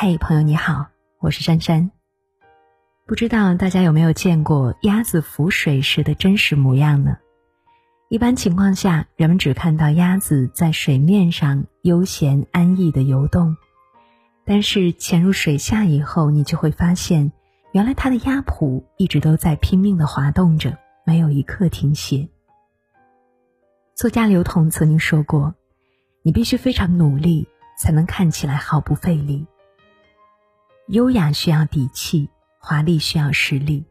嘿，朋友你好，我是珊珊。不知道大家有没有见过鸭子浮水时的真实模样呢？一般情况下，人们只看到鸭子在水面上悠闲安逸的游动，但是潜入水下以后，你就会发现，原来它的鸭蹼一直都在拼命的滑动着，没有一刻停歇。作家刘同曾经说过：“你必须非常努力，才能看起来毫不费力。”优雅需要底气，华丽需要实力。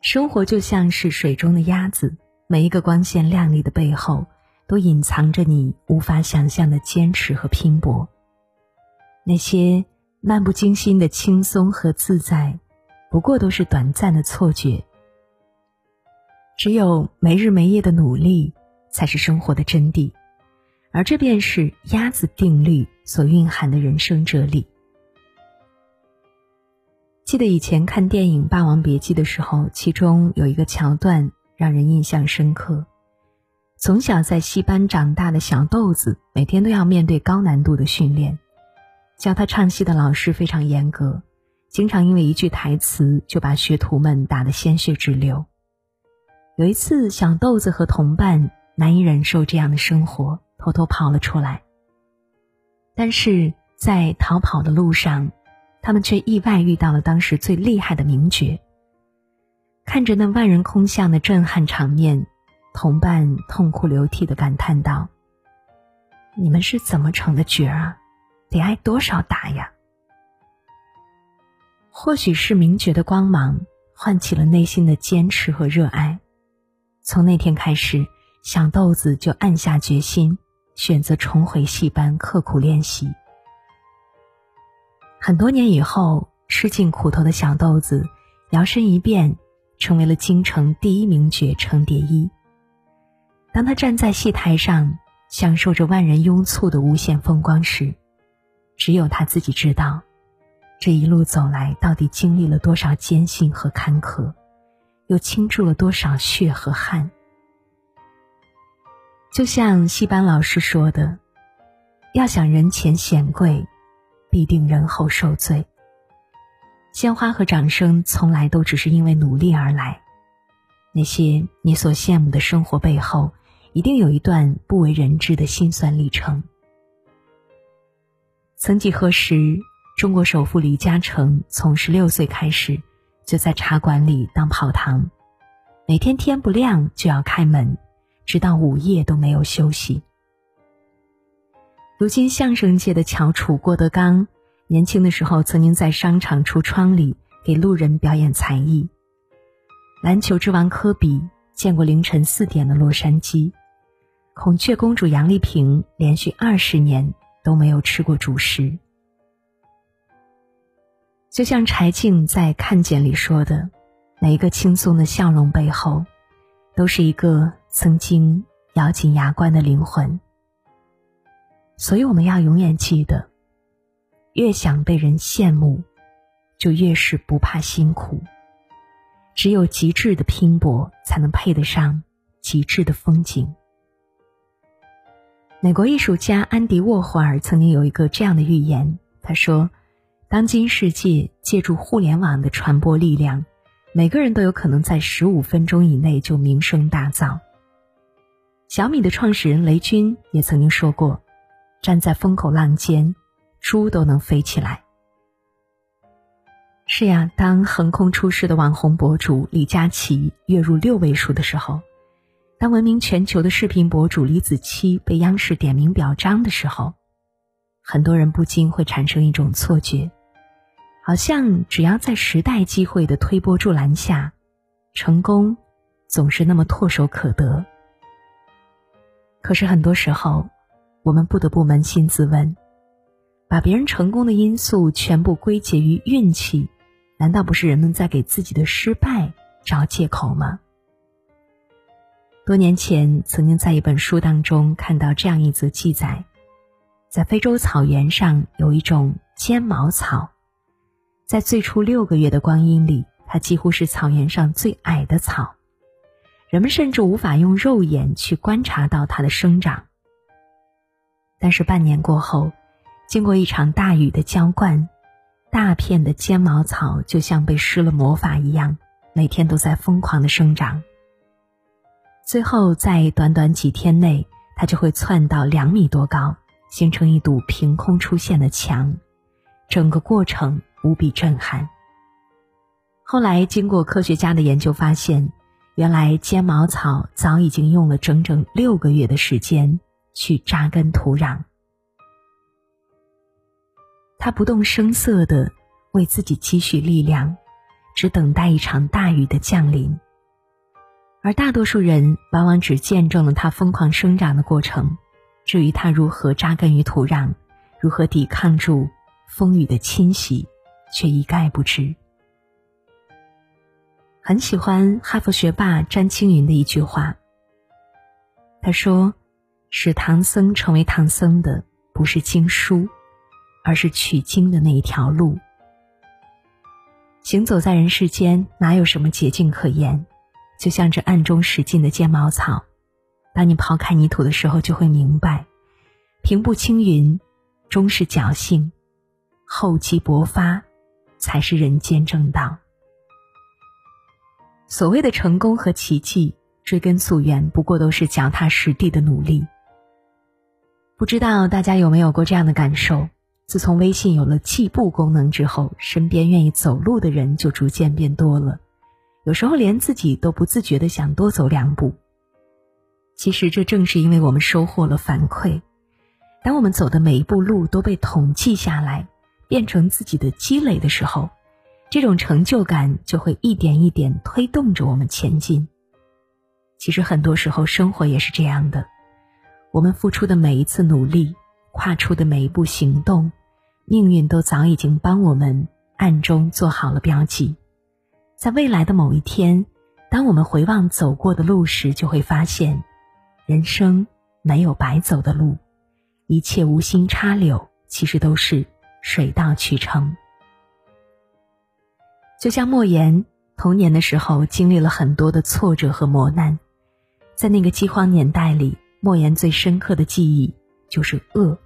生活就像是水中的鸭子，每一个光鲜亮丽的背后，都隐藏着你无法想象的坚持和拼搏。那些漫不经心的轻松和自在，不过都是短暂的错觉。只有没日没夜的努力，才是生活的真谛，而这便是鸭子定律所蕴含的人生哲理。记得以前看电影《霸王别姬》的时候，其中有一个桥段让人印象深刻。从小在戏班长大的小豆子，每天都要面对高难度的训练。教他唱戏的老师非常严格，经常因为一句台词就把学徒们打得鲜血直流。有一次，小豆子和同伴难以忍受这样的生活，偷偷跑了出来。但是在逃跑的路上，他们却意外遇到了当时最厉害的名角。看着那万人空巷的震撼场面，同伴痛哭流涕的感叹道：“你们是怎么成的角啊？得挨多少打呀？”或许是名角的光芒唤起了内心的坚持和热爱。从那天开始，小豆子就暗下决心，选择重回戏班刻苦练习。很多年以后，吃尽苦头的小豆子，摇身一变，成为了京城第一名角程蝶衣。当他站在戏台上，享受着万人拥簇的无限风光时，只有他自己知道，这一路走来到底经历了多少艰辛和坎坷，又倾注了多少血和汗。就像戏班老师说的：“要想人前显贵。”必定人后受罪。鲜花和掌声从来都只是因为努力而来，那些你所羡慕的生活背后，一定有一段不为人知的辛酸历程。曾几何时，中国首富李嘉诚从十六岁开始，就在茶馆里当跑堂，每天天不亮就要开门，直到午夜都没有休息。如今相声界的翘楚郭德纲，年轻的时候曾经在商场橱窗里给路人表演才艺。篮球之王科比见过凌晨四点的洛杉矶，孔雀公主杨丽萍连续二十年都没有吃过主食。就像柴静在《看见》里说的，每一个轻松的笑容背后，都是一个曾经咬紧牙关的灵魂。所以我们要永远记得，越想被人羡慕，就越是不怕辛苦。只有极致的拼搏，才能配得上极致的风景。美国艺术家安迪沃霍尔曾经有一个这样的预言，他说：“当今世界借助互联网的传播力量，每个人都有可能在十五分钟以内就名声大噪。”小米的创始人雷军也曾经说过。站在风口浪尖，猪都能飞起来。是呀，当横空出世的网红博主李佳琦月入六位数的时候，当闻名全球的视频博主李子柒被央视点名表彰的时候，很多人不禁会产生一种错觉，好像只要在时代机会的推波助澜下，成功总是那么唾手可得。可是很多时候。我们不得不扪心自问：把别人成功的因素全部归结于运气，难道不是人们在给自己的失败找借口吗？多年前，曾经在一本书当中看到这样一则记载：在非洲草原上有一种尖毛草，在最初六个月的光阴里，它几乎是草原上最矮的草，人们甚至无法用肉眼去观察到它的生长。但是半年过后，经过一场大雨的浇灌，大片的尖毛草就像被施了魔法一样，每天都在疯狂的生长。最后，在短短几天内，它就会窜到两米多高，形成一堵凭空出现的墙，整个过程无比震撼。后来，经过科学家的研究，发现原来尖毛草早已经用了整整六个月的时间去扎根土壤。他不动声色的为自己积蓄力量，只等待一场大雨的降临。而大多数人往往只见证了它疯狂生长的过程，至于它如何扎根于土壤，如何抵抗住风雨的侵袭，却一概不知。很喜欢哈佛学霸詹青云的一句话。他说：“使唐僧成为唐僧的，不是经书，而是取经的那一条路。行走在人世间，哪有什么捷径可言？就像这暗中使劲的尖毛草，当你刨开泥土的时候，就会明白，平步青云，终是侥幸；厚积薄发，才是人间正道。”所谓的成功和奇迹，追根溯源，不过都是脚踏实地的努力。不知道大家有没有过这样的感受？自从微信有了计步功能之后，身边愿意走路的人就逐渐变多了，有时候连自己都不自觉的想多走两步。其实这正是因为我们收获了反馈，当我们走的每一步路都被统计下来，变成自己的积累的时候。这种成就感就会一点一点推动着我们前进。其实很多时候，生活也是这样的。我们付出的每一次努力，跨出的每一步行动，命运都早已经帮我们暗中做好了标记。在未来的某一天，当我们回望走过的路时，就会发现，人生没有白走的路，一切无心插柳，其实都是水到渠成。就像莫言童年的时候经历了很多的挫折和磨难，在那个饥荒年代里，莫言最深刻的记忆就是饿。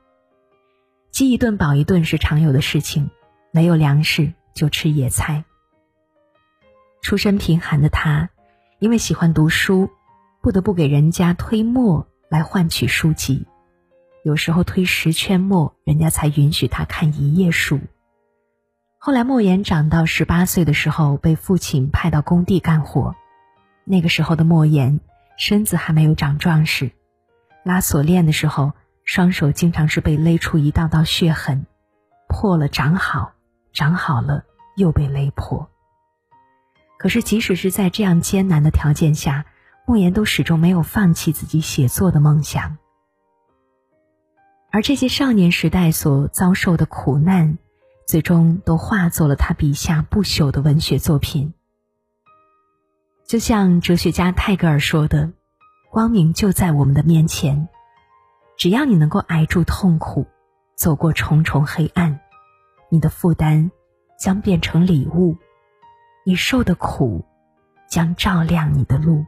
饥一顿饱一顿是常有的事情，没有粮食就吃野菜。出身贫寒的他，因为喜欢读书，不得不给人家推磨来换取书籍，有时候推十圈磨，人家才允许他看一页书。后来，莫言长到十八岁的时候，被父亲派到工地干活。那个时候的莫言，身子还没有长壮实，拉锁链的时候，双手经常是被勒出一道道血痕，破了长好，长好了又被勒破。可是，即使是在这样艰难的条件下，莫言都始终没有放弃自己写作的梦想。而这些少年时代所遭受的苦难。最终都化作了他笔下不朽的文学作品。就像哲学家泰戈尔说的：“光明就在我们的面前，只要你能够挨住痛苦，走过重重黑暗，你的负担将变成礼物，你受的苦将照亮你的路。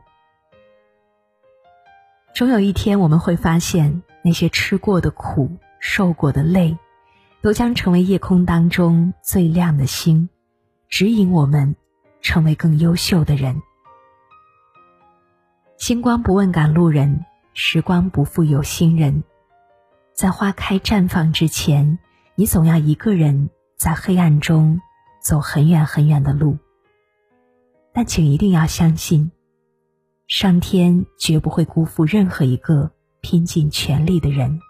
终有一天，我们会发现那些吃过的苦、受过的累。”都将成为夜空当中最亮的星，指引我们成为更优秀的人。星光不问赶路人，时光不负有心人。在花开绽放之前，你总要一个人在黑暗中走很远很远的路。但请一定要相信，上天绝不会辜负任何一个拼尽全力的人。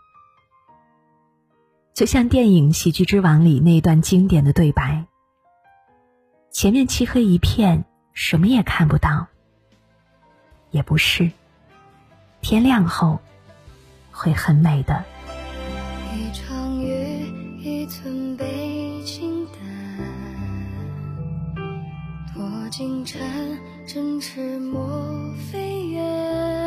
就像电影《喜剧之王》里那段经典的对白：“前面漆黑一片，什么也看不到。”也不是，天亮后会很美的。一场雨，一寸北京的，多金蝉，振翅莫飞远。